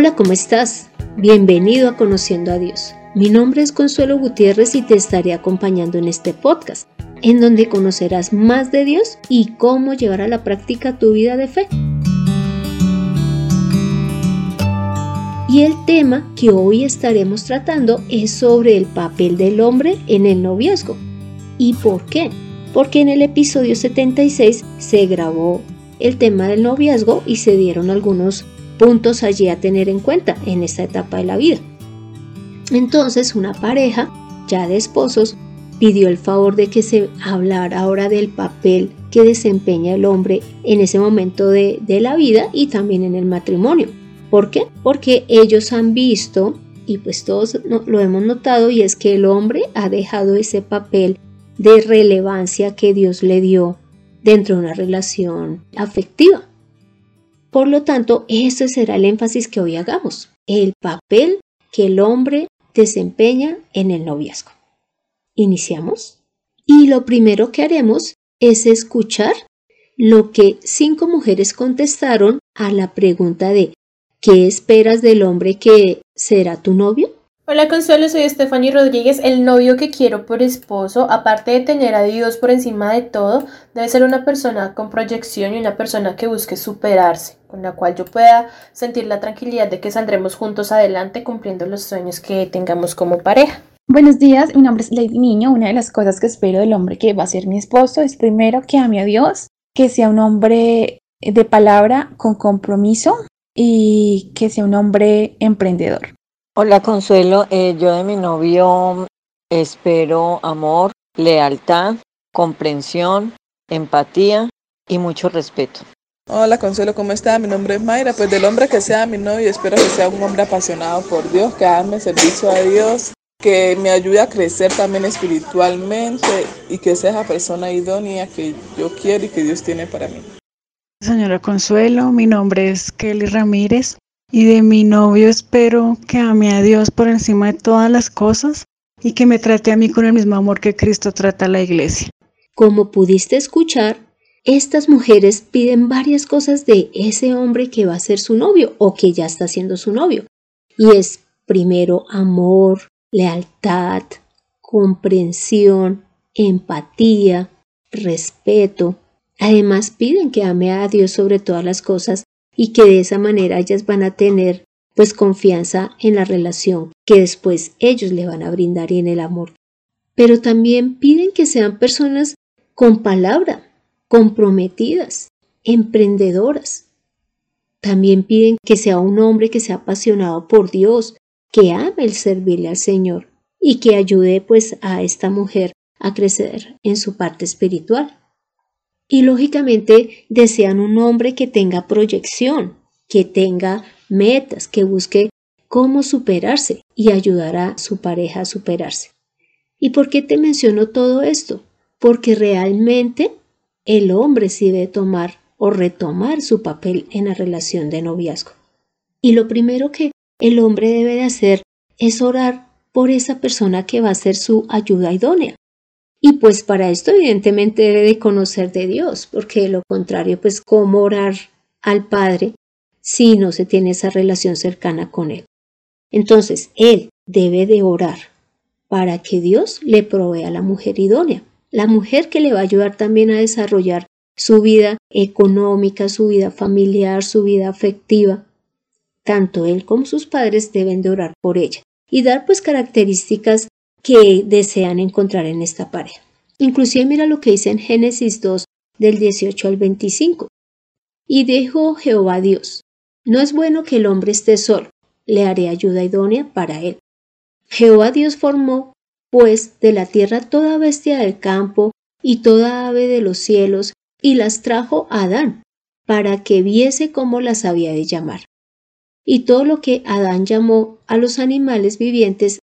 Hola, ¿cómo estás? Bienvenido a Conociendo a Dios. Mi nombre es Consuelo Gutiérrez y te estaré acompañando en este podcast, en donde conocerás más de Dios y cómo llevar a la práctica tu vida de fe. Y el tema que hoy estaremos tratando es sobre el papel del hombre en el noviazgo. ¿Y por qué? Porque en el episodio 76 se grabó el tema del noviazgo y se dieron algunos puntos allí a tener en cuenta en esta etapa de la vida. Entonces una pareja, ya de esposos, pidió el favor de que se hablara ahora del papel que desempeña el hombre en ese momento de, la vida y también en el matrimonio. ¿Por qué? Porque ellos han visto, y pues todos lo hemos notado, y es que el hombre ha dejado ese papel de relevancia que Dios le dio dentro de una relación afectiva. Por lo tanto, ese será el énfasis que hoy hagamos, el papel que el hombre desempeña en el noviazgo. ¿Iniciamos? Y lo primero que haremos es escuchar lo que cinco mujeres contestaron a la pregunta de ¿qué esperas del hombre que será tu novio? Hola Consuelo, soy Stephanie Rodríguez. El novio que quiero por esposo, aparte de tener a Dios por encima de todo, debe ser una persona con proyección y una persona que busque superarse, con la cual yo pueda sentir la tranquilidad de que saldremos juntos adelante cumpliendo los sueños que tengamos como pareja. Buenos días, mi nombre es Lady Niño. Una de las cosas que espero del hombre que va a ser mi esposo es primero que ame a Dios, que sea un hombre de palabra con compromiso y que sea un hombre emprendedor. Hola Consuelo, eh, yo de mi novio espero amor, lealtad, comprensión, empatía y mucho respeto. Hola Consuelo, ¿cómo está? Mi nombre es Mayra. Pues del hombre que sea mi novio, espero que sea un hombre apasionado por Dios, que ame servicio a Dios, que me ayude a crecer también espiritualmente y que sea esa persona idónea que yo quiero y que Dios tiene para mí. Señora Consuelo, mi nombre es Kelly Ramírez. Y de mi novio espero que ame a Dios por encima de todas las cosas y que me trate a mí con el mismo amor que Cristo trata a la iglesia. Como pudiste escuchar, estas mujeres piden varias cosas de ese hombre que va a ser su novio o que ya está siendo su novio. Y es primero amor, lealtad, comprensión, empatía, respeto. Además piden que ame a Dios sobre todas las cosas y que de esa manera ellas van a tener pues confianza en la relación que después ellos le van a brindar y en el amor. Pero también piden que sean personas con palabra, comprometidas, emprendedoras. También piden que sea un hombre que sea apasionado por Dios, que ame el servirle al Señor y que ayude pues a esta mujer a crecer en su parte espiritual. Y lógicamente desean un hombre que tenga proyección, que tenga metas, que busque cómo superarse y ayudar a su pareja a superarse. ¿Y por qué te menciono todo esto? Porque realmente el hombre sí debe tomar o retomar su papel en la relación de noviazgo. Y lo primero que el hombre debe de hacer es orar por esa persona que va a ser su ayuda idónea. Y pues para esto evidentemente debe de conocer de Dios, porque de lo contrario, pues cómo orar al Padre si no se tiene esa relación cercana con Él. Entonces, Él debe de orar para que Dios le provea a la mujer idónea, la mujer que le va a ayudar también a desarrollar su vida económica, su vida familiar, su vida afectiva. Tanto él como sus padres deben de orar por ella y dar pues características que desean encontrar en esta pareja. Inclusive mira lo que dice en Génesis 2 del 18 al 25. Y dijo Jehová Dios, no es bueno que el hombre esté solo, le haré ayuda idónea para él. Jehová Dios formó, pues, de la tierra toda bestia del campo y toda ave de los cielos, y las trajo a Adán, para que viese cómo las había de llamar. Y todo lo que Adán llamó a los animales vivientes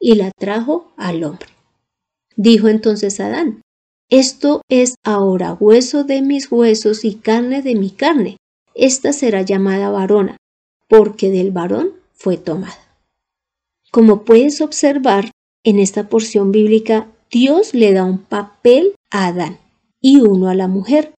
y la trajo al hombre. Dijo entonces Adán, Esto es ahora hueso de mis huesos y carne de mi carne. Esta será llamada varona, porque del varón fue tomada. Como puedes observar, en esta porción bíblica, Dios le da un papel a Adán y uno a la mujer.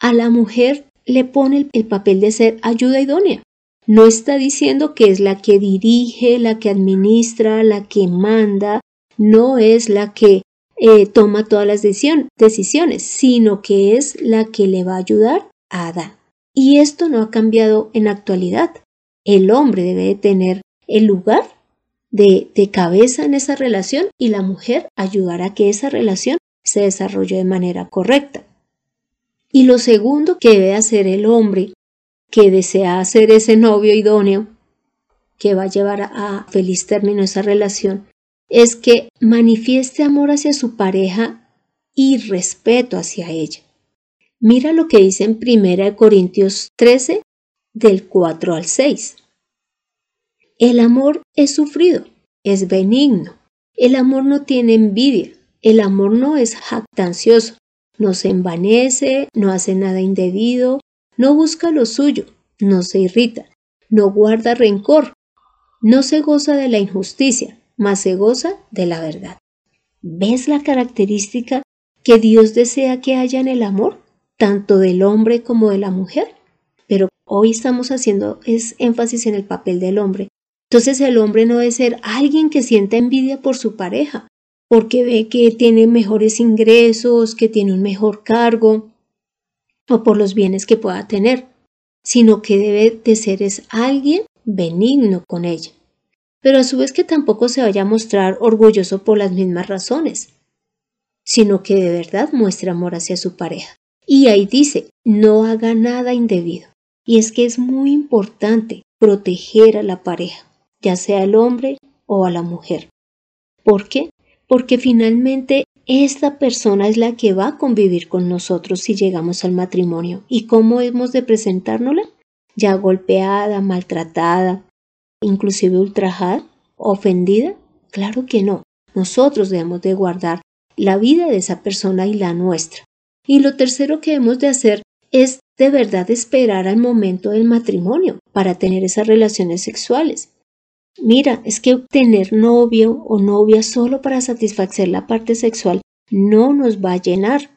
A la mujer le pone el papel de ser ayuda idónea. No está diciendo que es la que dirige, la que administra, la que manda, no es la que eh, toma todas las decisiones, sino que es la que le va a ayudar a Adán. Y esto no ha cambiado en actualidad. El hombre debe de tener el lugar de, de cabeza en esa relación y la mujer ayudará a que esa relación se desarrolle de manera correcta. Y lo segundo que debe hacer el hombre que desea ser ese novio idóneo que va a llevar a feliz término esa relación es que manifieste amor hacia su pareja y respeto hacia ella. Mira lo que dice en 1 Corintios 13, del 4 al 6. El amor es sufrido, es benigno. El amor no tiene envidia. El amor no es jactancioso. No se envanece, no hace nada indebido, no busca lo suyo, no se irrita, no guarda rencor, no se goza de la injusticia, mas se goza de la verdad. ¿Ves la característica que Dios desea que haya en el amor, tanto del hombre como de la mujer? Pero hoy estamos haciendo es énfasis en el papel del hombre. Entonces el hombre no debe ser alguien que sienta envidia por su pareja, porque ve que tiene mejores ingresos, que tiene un mejor cargo, o por los bienes que pueda tener, sino que debe de ser es alguien benigno con ella, pero a su vez que tampoco se vaya a mostrar orgulloso por las mismas razones, sino que de verdad muestre amor hacia su pareja. Y ahí dice, no haga nada indebido. Y es que es muy importante proteger a la pareja, ya sea el hombre o a la mujer. ¿Por qué? Porque finalmente esta persona es la que va a convivir con nosotros si llegamos al matrimonio. ¿Y cómo hemos de presentárnosla? Ya golpeada, maltratada, inclusive ultrajada, ofendida. Claro que no. Nosotros debemos de guardar la vida de esa persona y la nuestra. Y lo tercero que hemos de hacer es de verdad esperar al momento del matrimonio para tener esas relaciones sexuales. Mira, es que tener novio o novia solo para satisfacer la parte sexual no nos va a llenar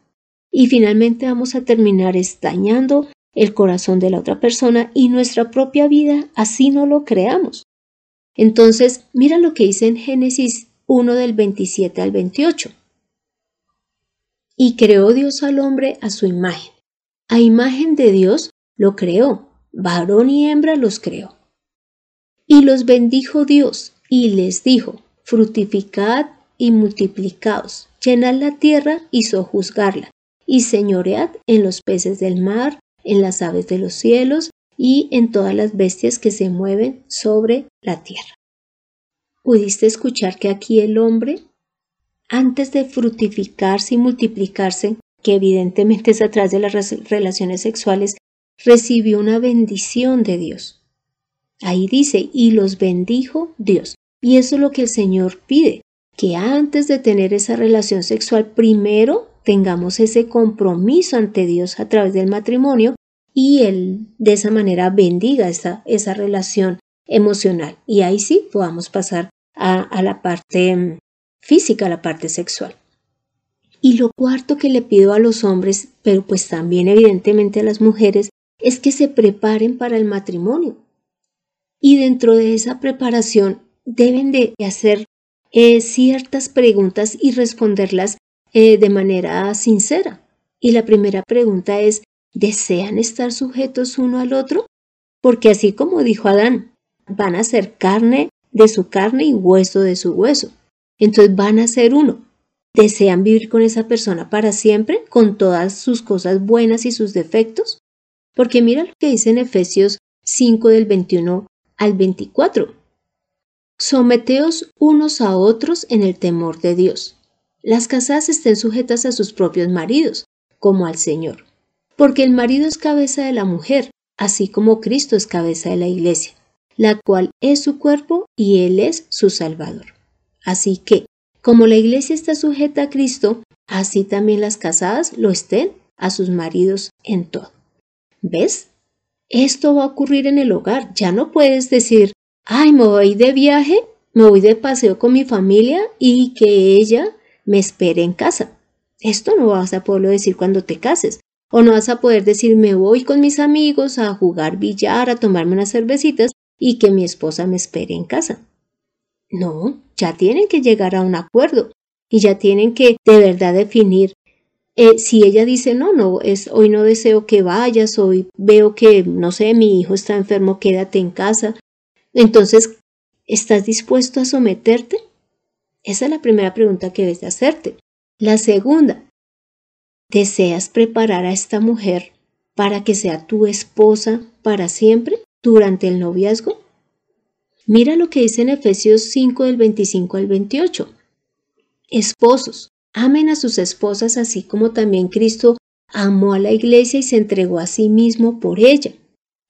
y finalmente vamos a terminar estañando el corazón de la otra persona y nuestra propia vida así no lo creamos. Entonces, mira lo que dice en Génesis 1 del 27 al 28. Y creó Dios al hombre a su imagen. A imagen de Dios lo creó, varón y hembra los creó. Y los bendijo Dios y les dijo, fructificad y multiplicaos, llenad la tierra y sojuzgarla, y señoread en los peces del mar, en las aves de los cielos y en todas las bestias que se mueven sobre la tierra. ¿Pudiste escuchar que aquí el hombre, antes de fructificarse y multiplicarse, que evidentemente es atrás de las relaciones sexuales, recibió una bendición de Dios? Ahí dice, y los bendijo Dios. Y eso es lo que el Señor pide, que antes de tener esa relación sexual, primero tengamos ese compromiso ante Dios a través del matrimonio y Él de esa manera bendiga esa, esa relación emocional. Y ahí sí podamos pasar a, a la parte mm, física, a la parte sexual. Y lo cuarto que le pido a los hombres, pero pues también evidentemente a las mujeres, es que se preparen para el matrimonio y dentro de esa preparación deben de hacer eh, ciertas preguntas y responderlas eh, de manera sincera. Y la primera pregunta es, ¿desean estar sujetos uno al otro? Porque así como dijo Adán, van a ser carne de su carne y hueso de su hueso. Entonces van a ser uno. ¿Desean vivir con esa persona para siempre, con todas sus cosas buenas y sus defectos? Porque mira lo que dice en Efesios 5 del 21 al 24. Someteos unos a otros en el temor de Dios. Las casadas estén sujetas a sus propios maridos, como al Señor. Porque el marido es cabeza de la mujer, así como Cristo es cabeza de la iglesia, la cual es su cuerpo y Él es su Salvador. Así que, como la iglesia está sujeta a Cristo, así también las casadas lo estén a sus maridos en todo. ¿Ves? Esto va a ocurrir en el hogar. Ya no puedes decir, ay, me voy de viaje, me voy de paseo con mi familia y que ella me espere en casa. Esto no vas a poderlo decir cuando te cases. O no vas a poder decir, me voy con mis amigos a jugar billar, a tomarme unas cervecitas y que mi esposa me espere en casa. No, ya tienen que llegar a un acuerdo y ya tienen que de verdad definir eh, si ella dice no, no, es hoy no deseo que vayas, hoy veo que, no sé, mi hijo está enfermo, quédate en casa. Entonces, ¿estás dispuesto a someterte? Esa es la primera pregunta que debes de hacerte. La segunda, ¿deseas preparar a esta mujer para que sea tu esposa para siempre durante el noviazgo? Mira lo que dice en Efesios 5 del 25 al 28. Esposos, amen a sus esposas así como también Cristo amó a la iglesia y se entregó a sí mismo por ella,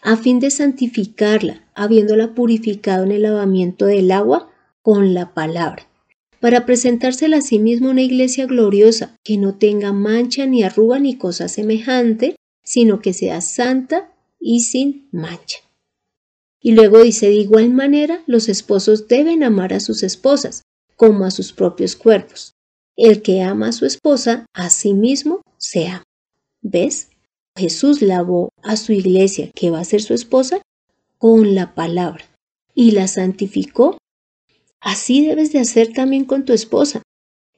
a fin de santificarla, habiéndola purificado en el lavamiento del agua con la palabra, para presentársela a sí mismo una iglesia gloriosa, que no tenga mancha ni arruga ni cosa semejante, sino que sea santa y sin mancha. Y luego dice, de igual manera, los esposos deben amar a sus esposas, como a sus propios cuerpos. El que ama a su esposa, a sí mismo se ama. ¿Ves? Jesús lavó a su iglesia, que va a ser su esposa, con la palabra y la santificó. Así debes de hacer también con tu esposa.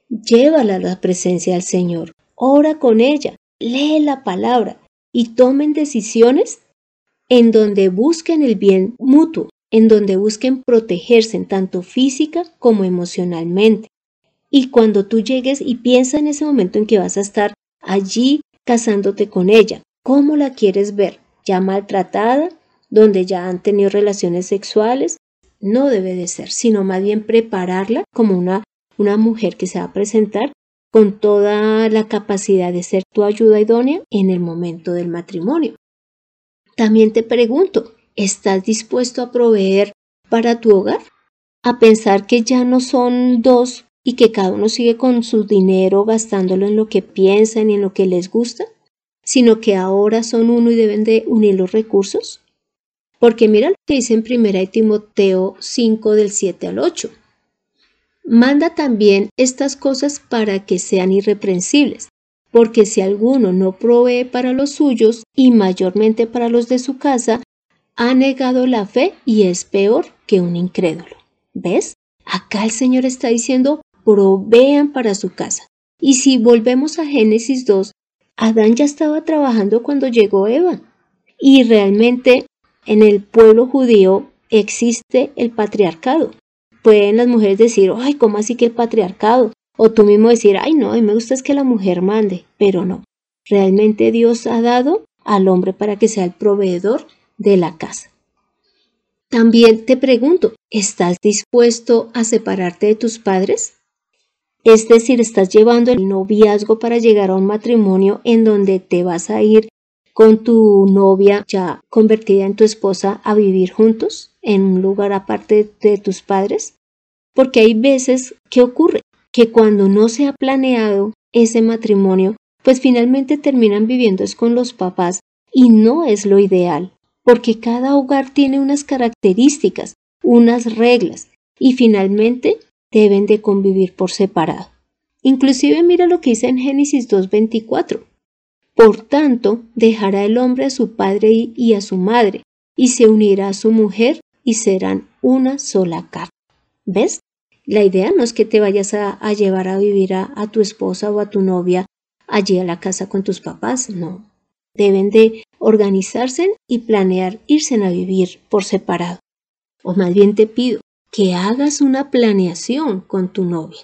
Llévala a la presencia del Señor, ora con ella, lee la palabra y tomen decisiones en donde busquen el bien mutuo, en donde busquen protegerse tanto física como emocionalmente. Y cuando tú llegues y piensa en ese momento en que vas a estar allí casándote con ella, ¿cómo la quieres ver? ¿Ya maltratada? ¿Donde ya han tenido relaciones sexuales? No debe de ser, sino más bien prepararla como una, una mujer que se va a presentar con toda la capacidad de ser tu ayuda idónea en el momento del matrimonio. También te pregunto, ¿estás dispuesto a proveer para tu hogar? ¿A pensar que ya no son dos y que cada uno sigue con su dinero gastándolo en lo que piensan y en lo que les gusta, sino que ahora son uno y deben de unir los recursos? Porque mira lo que dice en 1 Timoteo 5 del 7 al 8. Manda también estas cosas para que sean irreprensibles, porque si alguno no provee para los suyos y mayormente para los de su casa, ha negado la fe y es peor que un incrédulo. ¿Ves? Acá el Señor está diciendo, provean para su casa. Y si volvemos a Génesis 2, Adán ya estaba trabajando cuando llegó Eva. Y realmente en el pueblo judío existe el patriarcado. Pueden las mujeres decir, ay, ¿cómo así que el patriarcado? O tú mismo decir, ay, no, a mí me gusta es que la mujer mande, pero no. Realmente Dios ha dado al hombre para que sea el proveedor de la casa. También te pregunto, ¿estás dispuesto a separarte de tus padres? Es decir, estás llevando el noviazgo para llegar a un matrimonio en donde te vas a ir con tu novia ya convertida en tu esposa a vivir juntos en un lugar aparte de tus padres. Porque hay veces que ocurre que cuando no se ha planeado ese matrimonio, pues finalmente terminan viviendo es con los papás y no es lo ideal, porque cada hogar tiene unas características, unas reglas y finalmente deben de convivir por separado. Inclusive mira lo que dice en Génesis 2.24. Por tanto, dejará el hombre a su padre y a su madre, y se unirá a su mujer, y serán una sola carne. ¿Ves? La idea no es que te vayas a, llevar a vivir a, a tu esposa o a tu novia allí a la casa con tus papás, no. Deben de organizarse y planear irse a vivir por separado. O más bien te pido, que hagas una planeación con tu novia,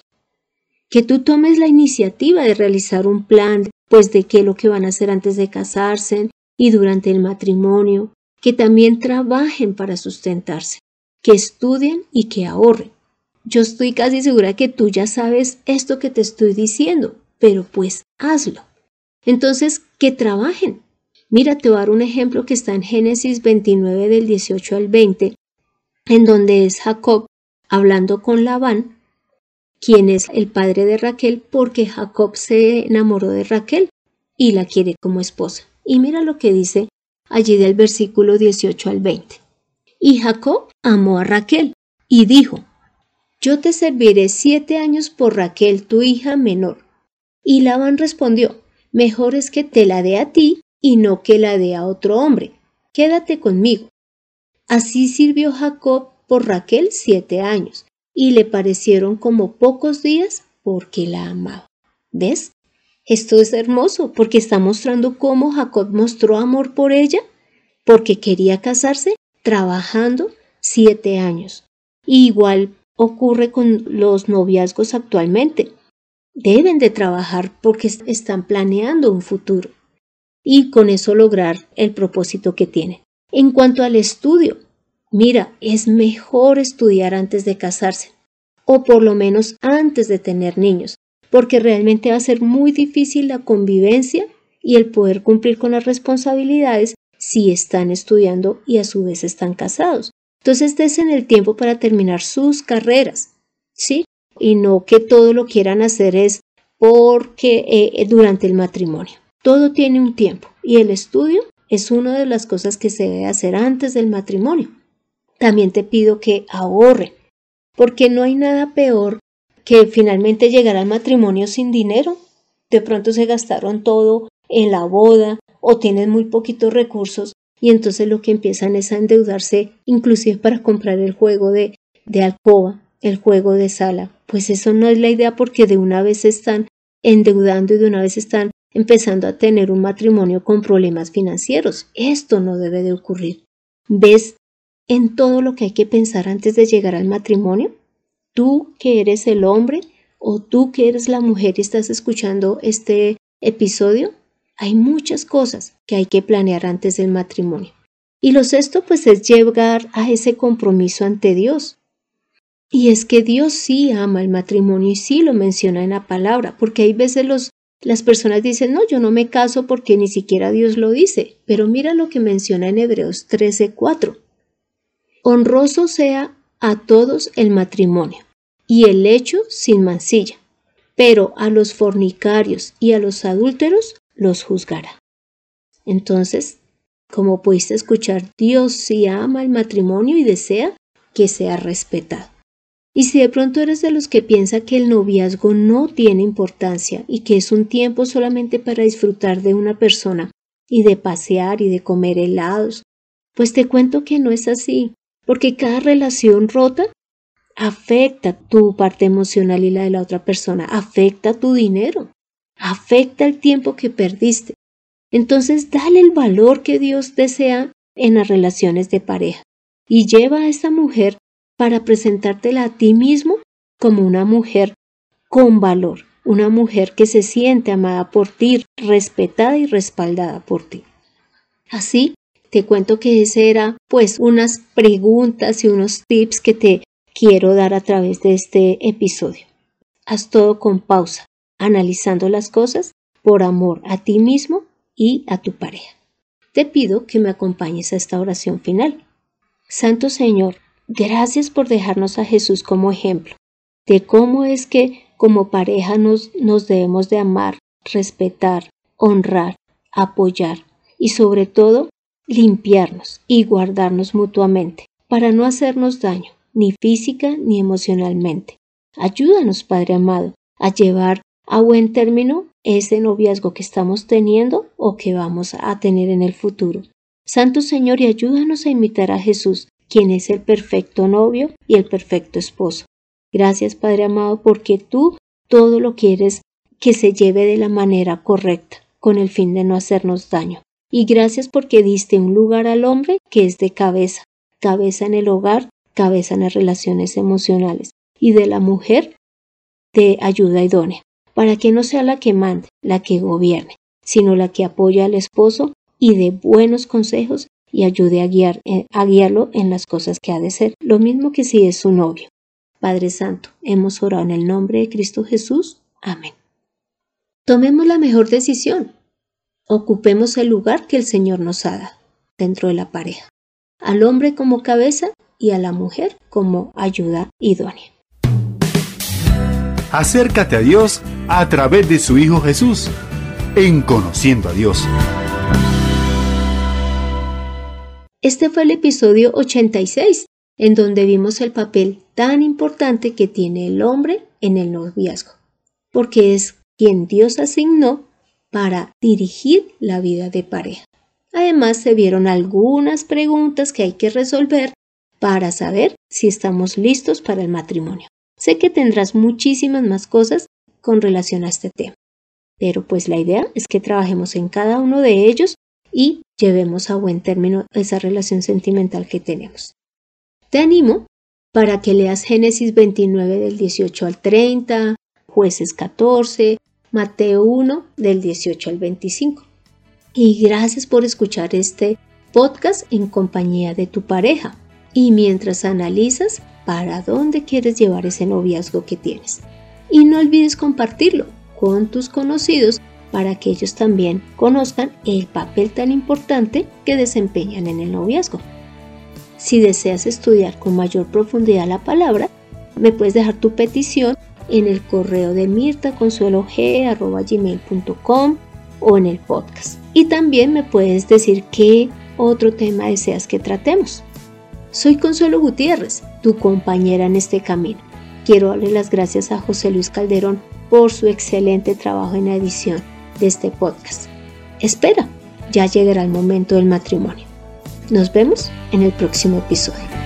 que tú tomes la iniciativa de realizar un plan, pues de qué es lo que van a hacer antes de casarse y durante el matrimonio, que también trabajen para sustentarse, que estudien y que ahorren. Yo estoy casi segura que tú ya sabes esto que te estoy diciendo, pero pues hazlo. Entonces, que trabajen. Mira, te voy a dar un ejemplo que está en Génesis 29 del 18 al 20, en donde es Jacob hablando con Labán, quien es el padre de Raquel, porque Jacob se enamoró de Raquel y la quiere como esposa. Y mira lo que dice allí del versículo 18 al 20. Y Jacob amó a Raquel y dijo, Yo te serviré siete años por Raquel, tu hija menor. Y Labán respondió, Mejor es que te la dé a ti y no que la dé a otro hombre. Quédate conmigo. Así sirvió Jacob por Raquel siete años, y le parecieron como pocos días porque la amaba. ¿Ves? Esto es hermoso porque está mostrando cómo Jacob mostró amor por ella, porque quería casarse trabajando siete años. igual ocurre con los noviazgos actualmente. Deben de trabajar porque están planeando un futuro y con eso lograr el propósito que tienen. En cuanto al estudio, mira, es mejor estudiar antes de casarse, o por lo menos antes de tener niños, porque realmente va a ser muy difícil la convivencia y el poder cumplir con las responsabilidades si están estudiando y a su vez están casados. Entonces desen el tiempo para terminar sus carreras, ¿sí? Y no que todo lo quieran hacer es porque eh, durante el matrimonio. Todo tiene un tiempo y el estudio es una de las cosas que se debe hacer antes del matrimonio. También te pido que ahorre, porque no hay nada peor que finalmente llegar al matrimonio sin dinero. De pronto se gastaron todo en la boda o tienen muy poquitos recursos y entonces lo que empiezan es a endeudarse inclusive para comprar el juego de, de alcoba, el juego de sala. Pues eso no es la idea porque de una vez están endeudando y de una vez están empezando a tener un matrimonio con problemas financieros. Esto no debe de ocurrir. ¿Ves en todo lo que hay que pensar antes de llegar al matrimonio? Tú que eres el hombre o tú que eres la mujer y estás escuchando este episodio, hay muchas cosas que hay que planear antes del matrimonio. Y lo sexto pues es llegar a ese compromiso ante Dios. Y es que Dios sí ama el matrimonio y sí lo menciona en la palabra, porque hay veces los, las personas dicen, no, yo no me caso porque ni siquiera Dios lo dice, pero mira lo que menciona en Hebreos 13:4. Honroso sea a todos el matrimonio y el hecho sin mancilla, pero a los fornicarios y a los adúlteros los juzgará. Entonces, como pudiste escuchar, Dios sí ama el matrimonio y desea que sea respetado. Y si de pronto eres de los que piensa que el noviazgo no tiene importancia y que es un tiempo solamente para disfrutar de una persona y de pasear y de comer helados, pues te cuento que no es así, porque cada relación rota afecta tu parte emocional y la de la otra persona, afecta tu dinero, afecta el tiempo que perdiste. Entonces, dale el valor que Dios desea en las relaciones de pareja y lleva a esta mujer para presentártela a ti mismo como una mujer con valor, una mujer que se siente amada por ti, respetada y respaldada por ti. Así, te cuento que ese era pues unas preguntas y unos tips que te quiero dar a través de este episodio. Haz todo con pausa, analizando las cosas por amor a ti mismo y a tu pareja. Te pido que me acompañes a esta oración final. Santo Señor, gracias por dejarnos a Jesús como ejemplo de cómo es que como pareja nos, nos debemos de amar, respetar, honrar, apoyar y sobre todo limpiarnos y guardarnos mutuamente para no hacernos daño ni física ni emocionalmente. Ayúdanos, Padre amado, a llevar a buen término ese noviazgo que estamos teniendo o que vamos a tener en el futuro. Santo Señor, y ayúdanos a imitar a Jesús, quien es el perfecto novio y el perfecto esposo. Gracias, Padre amado, porque tú todo lo quieres que se lleve de la manera correcta, con el fin de no hacernos daño. Y gracias porque diste un lugar al hombre que es de cabeza, cabeza en el hogar, cabeza en las relaciones emocionales, y de la mujer de ayuda idónea, para que no sea la que mande, la que gobierne, sino la que apoya al esposo y dé buenos consejos y ayude a, guiar, eh, a guiarlo en las cosas que ha de ser, lo mismo que si es su novio. Padre Santo, hemos orado en el nombre de Cristo Jesús. Amén. Tomemos la mejor decisión. Ocupemos el lugar que el Señor nos ha dado dentro de la pareja. Al hombre como cabeza y a la mujer como ayuda idónea. Acércate a Dios a través de su Hijo Jesús, en Conociendo a Dios. Este fue el episodio 86, en donde vimos el papel tan importante que tiene el hombre en el noviazgo, porque es quien Dios asignó para dirigir la vida de pareja. Además, se vieron algunas preguntas que hay que resolver para saber si estamos listos para el matrimonio. Sé que tendrás muchísimas más cosas con relación a este tema, pero pues la idea es que trabajemos en cada uno de ellos y llevemos a buen término esa relación sentimental que tenemos. Te animo para que leas Génesis 29 del 18 al 30, jueces 14, Mateo 1 del 18 al 25. Y gracias por escuchar este podcast en compañía de tu pareja y mientras analizas para dónde quieres llevar ese noviazgo que tienes. Y no olvides compartirlo con tus conocidos para que ellos también conozcan el papel tan importante que desempeñan en el noviazgo. Si deseas estudiar con mayor profundidad la palabra, me puedes dejar tu petición en el correo de mirtaconsuelog.com o en el podcast. Y también me puedes decir qué otro tema deseas que tratemos. Soy Consuelo Gutiérrez, tu compañera en este camino. Quiero darle las gracias a José Luis Calderón por su excelente trabajo en edición de este podcast. Espera, ya llegará el momento del matrimonio. Nos vemos en el próximo episodio.